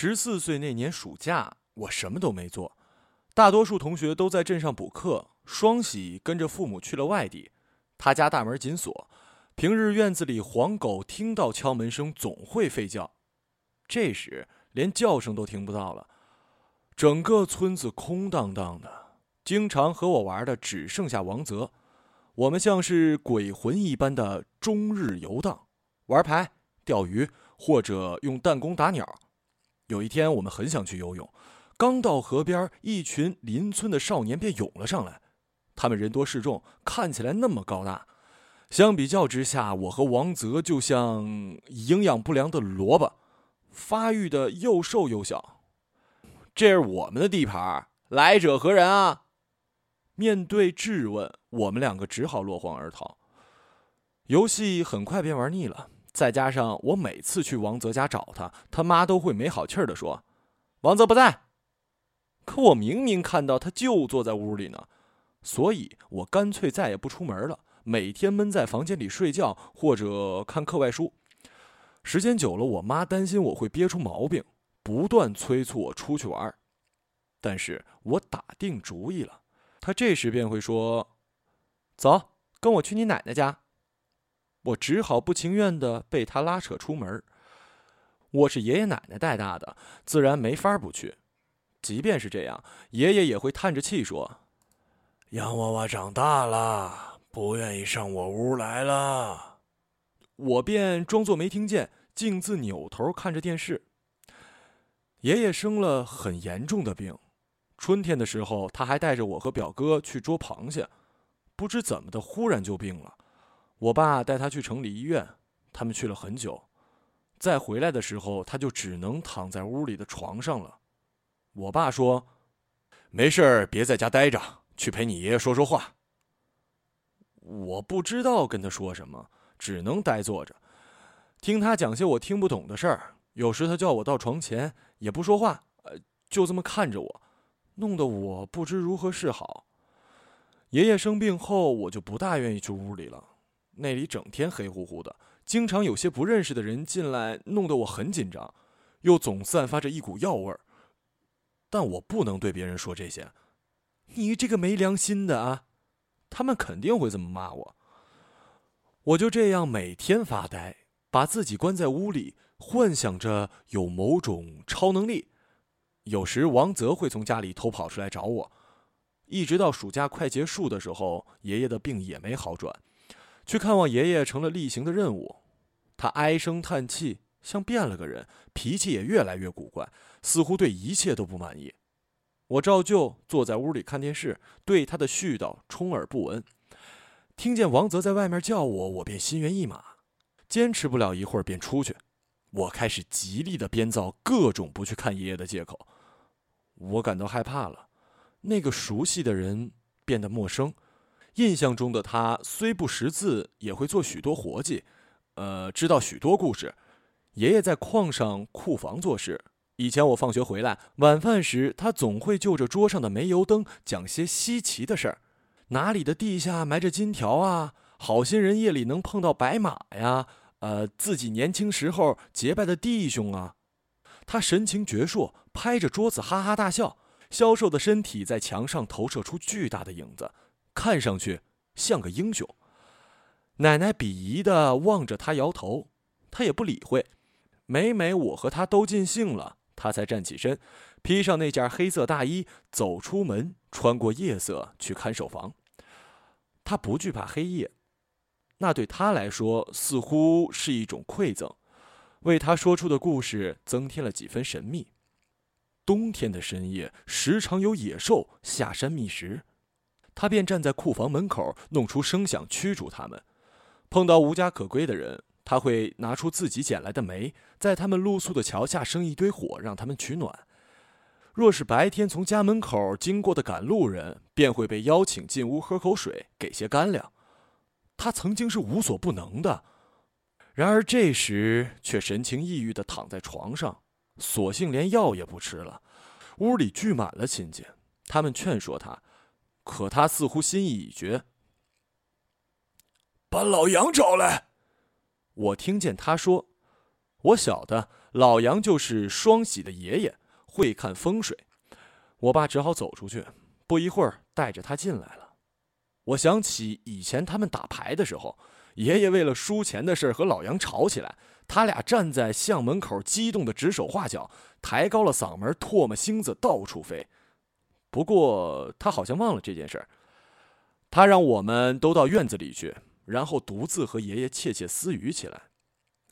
十四岁那年暑假，我什么都没做，大多数同学都在镇上补课。双喜跟着父母去了外地，他家大门紧锁，平日院子里黄狗听到敲门声总会吠叫，这时连叫声都听不到了，整个村子空荡荡的，经常和我玩的只剩下王泽，我们像是鬼魂一般的终日游荡，玩牌、钓鱼或者用弹弓打鸟。有一天，我们很想去游泳，刚到河边，一群邻村的少年便涌了上来。他们人多势众，看起来那么高大，相比较之下，我和王泽就像营养不良的萝卜，发育的又瘦又小。这是我们的地盘，来者何人啊？面对质问，我们两个只好落荒而逃。游戏很快便玩腻了。再加上我每次去王泽家找他，他妈都会没好气儿的说：“王泽不在。”可我明明看到他就坐在屋里呢，所以我干脆再也不出门了，每天闷在房间里睡觉或者看课外书。时间久了，我妈担心我会憋出毛病，不断催促我出去玩。但是我打定主意了，她这时便会说：“走，跟我去你奶奶家。”我只好不情愿的被他拉扯出门。我是爷爷奶奶带大的，自然没法不去。即便是这样，爷爷也会叹着气说：“洋娃娃长大了，不愿意上我屋来了。”我便装作没听见，径自扭头看着电视。爷爷生了很严重的病，春天的时候他还带着我和表哥去捉螃蟹，不知怎么的，忽然就病了。我爸带他去城里医院，他们去了很久，再回来的时候，他就只能躺在屋里的床上了。我爸说：“没事别在家待着，去陪你爷爷说说话。”我不知道跟他说什么，只能呆坐着，听他讲些我听不懂的事儿。有时他叫我到床前，也不说话，呃，就这么看着我，弄得我不知如何是好。爷爷生病后，我就不大愿意去屋里了。那里整天黑乎乎的，经常有些不认识的人进来，弄得我很紧张，又总散发着一股药味儿。但我不能对别人说这些，你这个没良心的啊！他们肯定会这么骂我。我就这样每天发呆，把自己关在屋里，幻想着有某种超能力。有时王泽会从家里偷跑出来找我，一直到暑假快结束的时候，爷爷的病也没好转。去看望爷爷成了例行的任务，他唉声叹气，像变了个人，脾气也越来越古怪，似乎对一切都不满意。我照旧坐在屋里看电视，对他的絮叨充耳不闻。听见王泽在外面叫我，我便心猿意马，坚持不了一会儿便出去。我开始极力的编造各种不去看爷爷的借口。我感到害怕了，那个熟悉的人变得陌生。印象中的他虽不识字，也会做许多活计，呃，知道许多故事。爷爷在矿上库房做事。以前我放学回来，晚饭时他总会就着桌上的煤油灯讲些稀奇的事儿：哪里的地下埋着金条啊？好心人夜里能碰到白马呀？呃，自己年轻时候结拜的弟兄啊。他神情矍铄，拍着桌子哈哈大笑，消瘦的身体在墙上投射出巨大的影子。看上去像个英雄。奶奶鄙夷的望着他，摇头，他也不理会。每每我和他都尽兴了，他才站起身，披上那件黑色大衣，走出门，穿过夜色去看守房。他不惧怕黑夜，那对他来说似乎是一种馈赠，为他说出的故事增添了几分神秘。冬天的深夜，时常有野兽下山觅食。他便站在库房门口，弄出声响驱逐他们。碰到无家可归的人，他会拿出自己捡来的煤，在他们露宿的桥下生一堆火，让他们取暖。若是白天从家门口经过的赶路人，便会被邀请进屋喝口水，给些干粮。他曾经是无所不能的，然而这时却神情抑郁地躺在床上，索性连药也不吃了。屋里聚满了亲戚，他们劝说他。可他似乎心意已决。把老杨找来。我听见他说：“我晓得，老杨就是双喜的爷爷，会看风水。我爸只好走出去，不一会儿带着他进来了。我想起以前他们打牌的时候，爷爷为了输钱的事和老杨吵起来，他俩站在巷门口，激动的指手画脚，抬高了嗓门，唾沫星子到处飞。不过他好像忘了这件事儿，他让我们都到院子里去，然后独自和爷爷窃窃私语起来。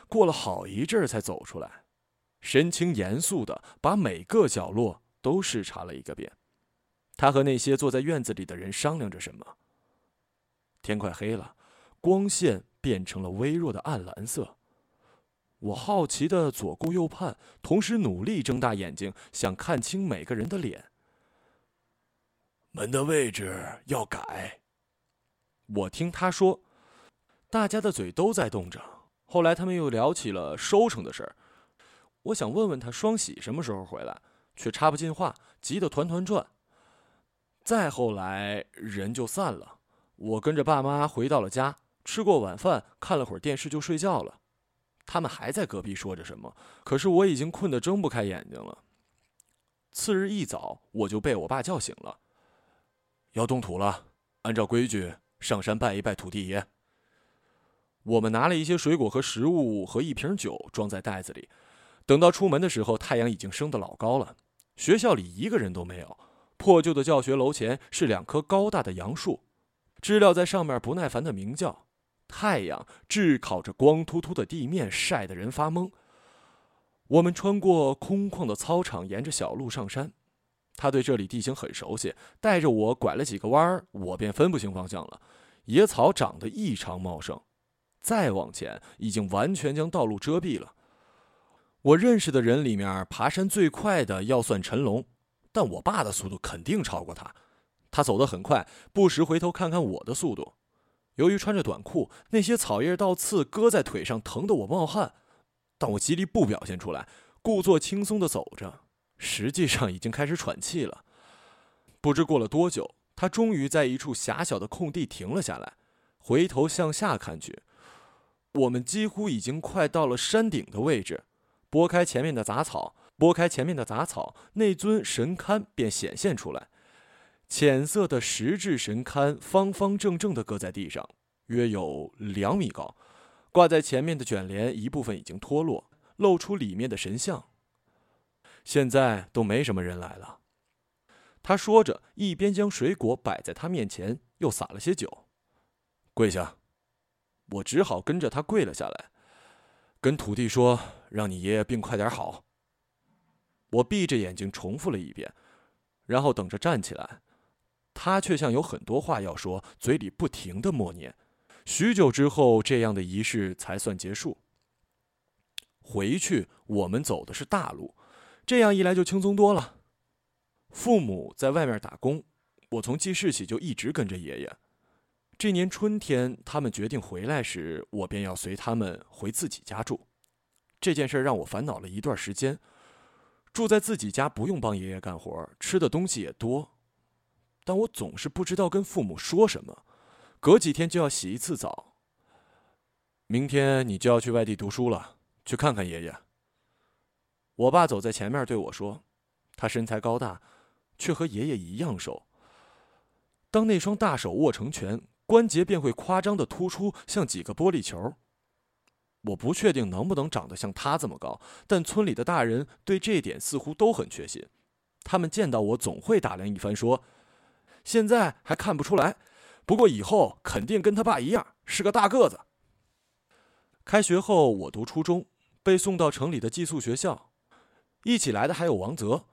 过了好一阵儿才走出来，神情严肃的把每个角落都视察了一个遍。他和那些坐在院子里的人商量着什么。天快黑了，光线变成了微弱的暗蓝色。我好奇的左顾右盼，同时努力睁大眼睛，想看清每个人的脸。门的位置要改。我听他说，大家的嘴都在动着。后来他们又聊起了收成的事儿。我想问问他双喜什么时候回来，却插不进话，急得团团转。再后来人就散了，我跟着爸妈回到了家，吃过晚饭，看了会儿电视就睡觉了。他们还在隔壁说着什么，可是我已经困得睁不开眼睛了。次日一早，我就被我爸叫醒了。要动土了，按照规矩上山拜一拜土地爷。我们拿了一些水果和食物和一瓶酒装在袋子里，等到出门的时候，太阳已经升得老高了。学校里一个人都没有，破旧的教学楼前是两棵高大的杨树，知了在上面不耐烦的鸣叫。太阳炙烤着光秃秃的地面，晒得人发懵。我们穿过空旷的操场，沿着小路上山。他对这里地形很熟悉，带着我拐了几个弯儿，我便分不清方向了。野草长得异常茂盛，再往前已经完全将道路遮蔽了。我认识的人里面，爬山最快的要算陈龙，但我爸的速度肯定超过他。他走得很快，不时回头看看我的速度。由于穿着短裤，那些草叶倒刺割在腿上，疼得我冒汗，但我极力不表现出来，故作轻松地走着。实际上已经开始喘气了。不知过了多久，他终于在一处狭小的空地停了下来，回头向下看去。我们几乎已经快到了山顶的位置。拨开前面的杂草，拨开前面的杂草，那尊神龛便显现出来。浅色的石质神龛，方方正正地搁在地上，约有两米高。挂在前面的卷帘一部分已经脱落，露出里面的神像。现在都没什么人来了，他说着，一边将水果摆在他面前，又撒了些酒。跪下，我只好跟着他跪了下来，跟土地说：“让你爷爷病快点好。”我闭着眼睛重复了一遍，然后等着站起来。他却像有很多话要说，嘴里不停的默念。许久之后，这样的仪式才算结束。回去，我们走的是大路。这样一来就轻松多了。父母在外面打工，我从记事起就一直跟着爷爷。这年春天，他们决定回来时，我便要随他们回自己家住。这件事让我烦恼了一段时间。住在自己家不用帮爷爷干活，吃的东西也多，但我总是不知道跟父母说什么。隔几天就要洗一次澡。明天你就要去外地读书了，去看看爷爷。我爸走在前面对我说：“他身材高大，却和爷爷一样瘦。当那双大手握成拳，关节便会夸张的突出，像几个玻璃球。我不确定能不能长得像他这么高，但村里的大人对这点似乎都很确信。他们见到我总会打量一番，说：现在还看不出来，不过以后肯定跟他爸一样是个大个子。开学后，我读初中，被送到城里的寄宿学校。”一起来的还有王泽，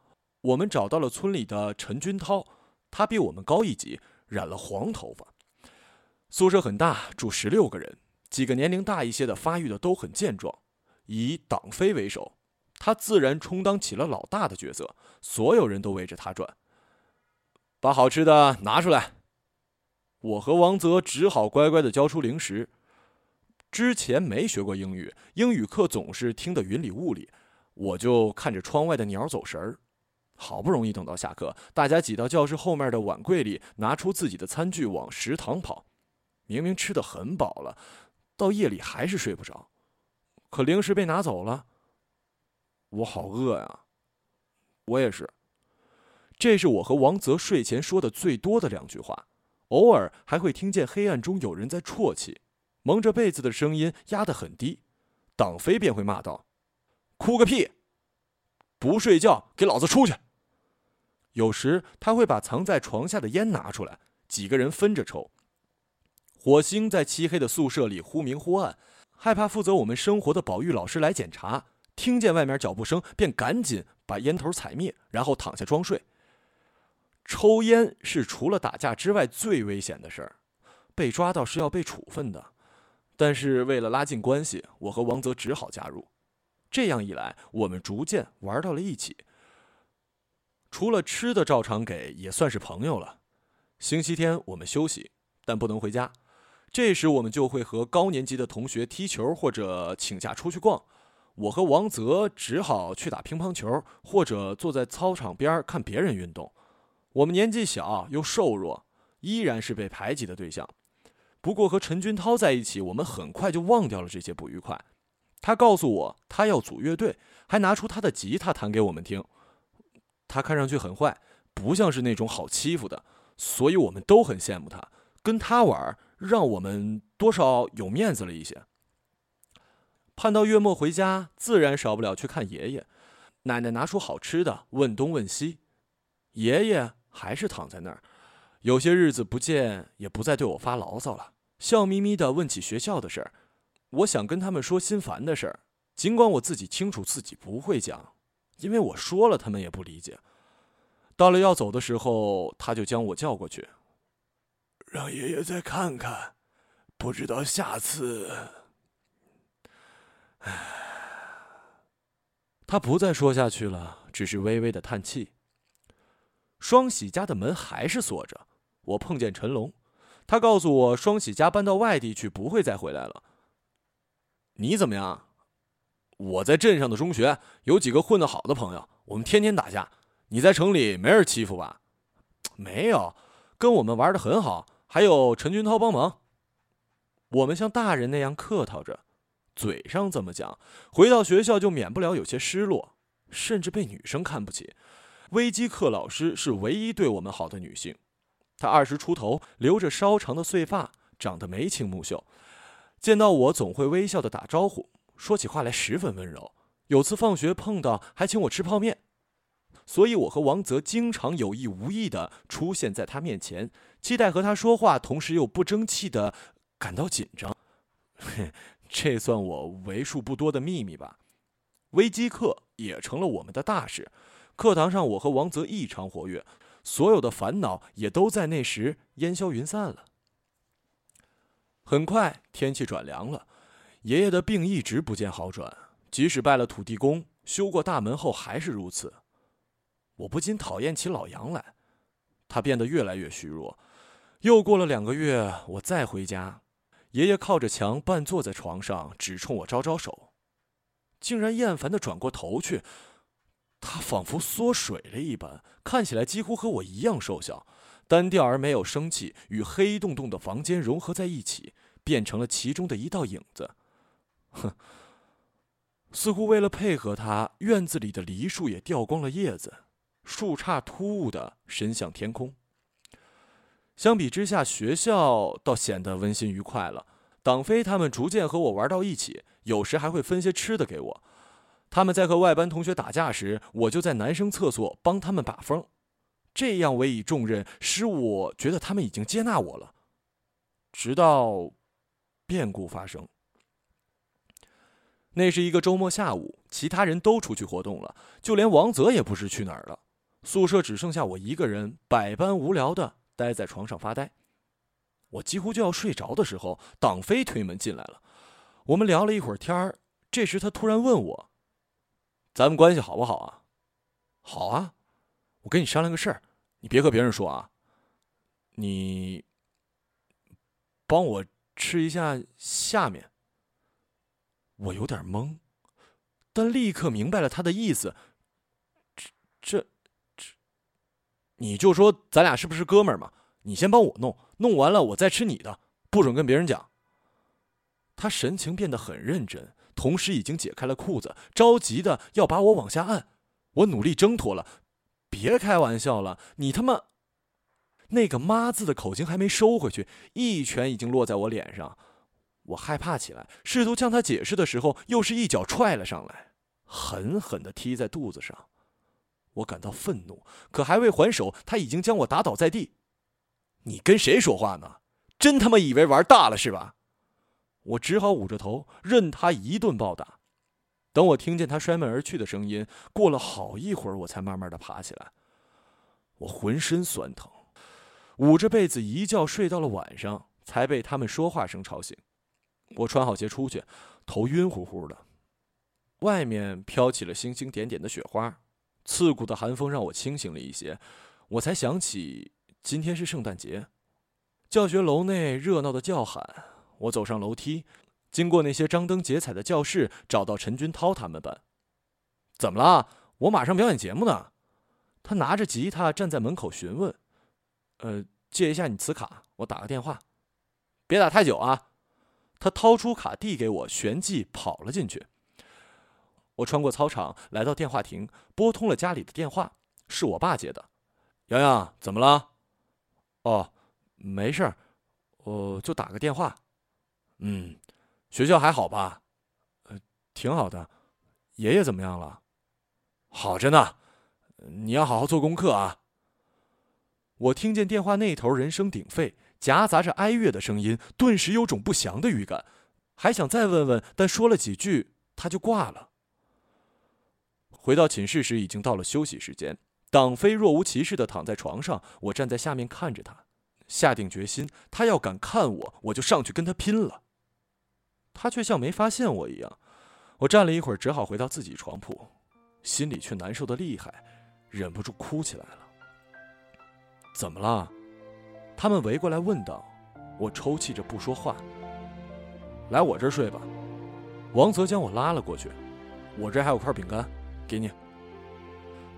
我们找到了村里的陈军涛，他比我们高一级，染了黄头发。宿舍很大，住十六个人，几个年龄大一些的，发育的都很健壮。以党飞为首，他自然充当起了老大的角色，所有人都围着他转。把好吃的拿出来。我和王泽只好乖乖的交出零食。之前没学过英语，英语课总是听得云里雾里。我就看着窗外的鸟走神儿，好不容易等到下课，大家挤到教室后面的碗柜里，拿出自己的餐具往食堂跑。明明吃的很饱了，到夜里还是睡不着。可零食被拿走了，我好饿呀。我也是。这是我和王泽睡前说的最多的两句话，偶尔还会听见黑暗中有人在啜泣，蒙着被子的声音压得很低。党飞便会骂道：“哭个屁！不睡觉，给老子出去！”有时他会把藏在床下的烟拿出来，几个人分着抽。火星在漆黑的宿舍里忽明忽暗，害怕负责我们生活的保育老师来检查，听见外面脚步声便赶紧把烟头踩灭，然后躺下装睡。抽烟是除了打架之外最危险的事儿，被抓到是要被处分的。但是为了拉近关系，我和王泽只好加入。这样一来，我们逐渐玩到了一起。除了吃的照常给，也算是朋友了。星期天我们休息，但不能回家。这时我们就会和高年级的同学踢球，或者请假出去逛。我和王泽只好去打乒乓球，或者坐在操场边看别人运动。我们年纪小又瘦弱，依然是被排挤的对象。不过和陈军涛在一起，我们很快就忘掉了这些不愉快。他告诉我他要组乐队，还拿出他的吉他弹给我们听。他看上去很坏，不像是那种好欺负的，所以我们都很羡慕他。跟他玩，让我们多少有面子了一些。盼到月末回家，自然少不了去看爷爷。奶奶拿出好吃的，问东问西，爷爷。还是躺在那儿，有些日子不见，也不再对我发牢骚了，笑眯眯地问起学校的事儿。我想跟他们说心烦的事儿，尽管我自己清楚自己不会讲，因为我说了，他们也不理解。到了要走的时候，他就将我叫过去，让爷爷再看看，不知道下次……唉，他不再说下去了，只是微微的叹气。双喜家的门还是锁着。我碰见陈龙，他告诉我双喜家搬到外地去，不会再回来了。你怎么样？我在镇上的中学有几个混得好的朋友，我们天天打架。你在城里没人欺负吧？没有，跟我们玩的很好，还有陈军涛帮忙。我们像大人那样客套着，嘴上这么讲，回到学校就免不了有些失落，甚至被女生看不起。微机课老师是唯一对我们好的女性，她二十出头，留着稍长的碎发，长得眉清目秀，见到我总会微笑的打招呼，说起话来十分温柔。有次放学碰到，还请我吃泡面。所以，我和王泽经常有意无意的出现在他面前，期待和他说话，同时又不争气的感到紧张。这算我为数不多的秘密吧。微机课也成了我们的大事。课堂上，我和王泽异常活跃，所有的烦恼也都在那时烟消云散了。很快，天气转凉了，爷爷的病一直不见好转，即使拜了土地公、修过大门后，还是如此。我不禁讨厌起老杨来，他变得越来越虚弱。又过了两个月，我再回家，爷爷靠着墙半坐在床上，只冲我招招手，竟然厌烦的转过头去。他仿佛缩水了一般，看起来几乎和我一样瘦小，单调而没有生气，与黑洞洞的房间融合在一起，变成了其中的一道影子。哼，似乎为了配合他，院子里的梨树也掉光了叶子，树杈突兀的伸向天空。相比之下，学校倒显得温馨愉快了。党飞他们逐渐和我玩到一起，有时还会分些吃的给我。他们在和外班同学打架时，我就在男生厕所帮他们把风，这样委以重任，使我觉得他们已经接纳我了。直到变故发生。那是一个周末下午，其他人都出去活动了，就连王泽也不知去哪儿了。宿舍只剩下我一个人，百般无聊的待在床上发呆。我几乎就要睡着的时候，党飞推门进来了。我们聊了一会儿天儿，这时他突然问我。咱们关系好不好啊？好啊，我跟你商量个事儿，你别和别人说啊。你帮我吃一下下面。我有点懵，但立刻明白了他的意思。这这这，你就说咱俩是不是哥们儿嘛？你先帮我弄，弄完了我再吃你的，不准跟别人讲。他神情变得很认真。同时已经解开了裤子，着急的要把我往下按。我努力挣脱了，别开玩笑了，你他妈！那个“妈”字的口型还没收回去，一拳已经落在我脸上。我害怕起来，试图向他解释的时候，又是一脚踹了上来，狠狠的踢在肚子上。我感到愤怒，可还未还手，他已经将我打倒在地。你跟谁说话呢？真他妈以为玩大了是吧？我只好捂着头，任他一顿暴打。等我听见他摔门而去的声音，过了好一会儿，我才慢慢的爬起来。我浑身酸疼，捂着被子一觉睡到了晚上，才被他们说话声吵醒。我穿好鞋出去，头晕乎乎的。外面飘起了星星点点的雪花，刺骨的寒风让我清醒了一些。我才想起今天是圣诞节。教学楼内热闹的叫喊。我走上楼梯，经过那些张灯结彩的教室，找到陈军涛他们班。怎么了？我马上表演节目呢。他拿着吉他站在门口询问：“呃，借一下你磁卡，我打个电话。别打太久啊。”他掏出卡递给我，旋即跑了进去。我穿过操场，来到电话亭，拨通了家里的电话，是我爸接的。洋洋，怎么了？哦，没事儿，我就打个电话。嗯，学校还好吧？呃，挺好的。爷爷怎么样了？好着呢。你要好好做功课啊。我听见电话那头人声鼎沸，夹杂着哀乐的声音，顿时有种不祥的预感。还想再问问，但说了几句，他就挂了。回到寝室时，已经到了休息时间。党飞若无其事的躺在床上，我站在下面看着他，下定决心，他要敢看我，我就上去跟他拼了。他却像没发现我一样，我站了一会儿，只好回到自己床铺，心里却难受的厉害，忍不住哭起来了。怎么了？他们围过来问道。我抽泣着不说话。来我这儿睡吧。王泽将我拉了过去，我这还有块饼干，给你。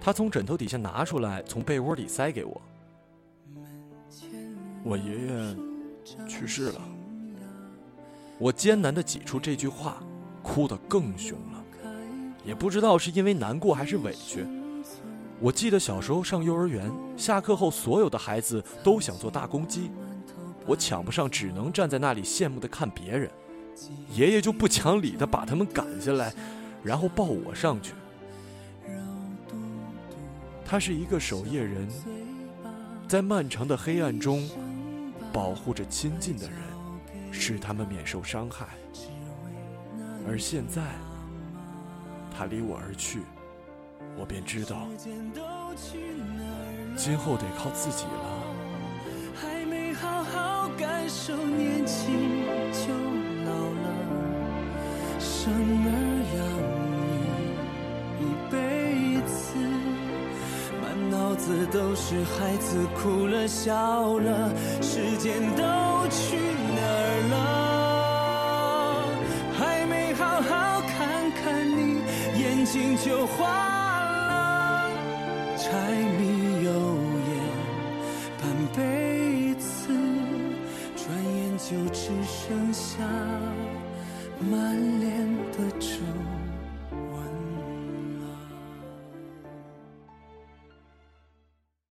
他从枕头底下拿出来，从被窝里塞给我。我爷爷去世了。我艰难地挤出这句话，哭得更凶了，也不知道是因为难过还是委屈。我记得小时候上幼儿园，下课后所有的孩子都想做大公鸡，我抢不上，只能站在那里羡慕地看别人。爷爷就不讲理地把他们赶下来，然后抱我上去。他是一个守夜人，在漫长的黑暗中保护着亲近的人。使他们免受伤害，而现在他离我而去，我便知道今后得靠自己了。还没好好感受年轻就老了，生儿养女一辈子，满脑子都是孩子哭了笑了，时间都去哪心就花了。柴米油盐半辈子，转眼就只剩下满脸的皱。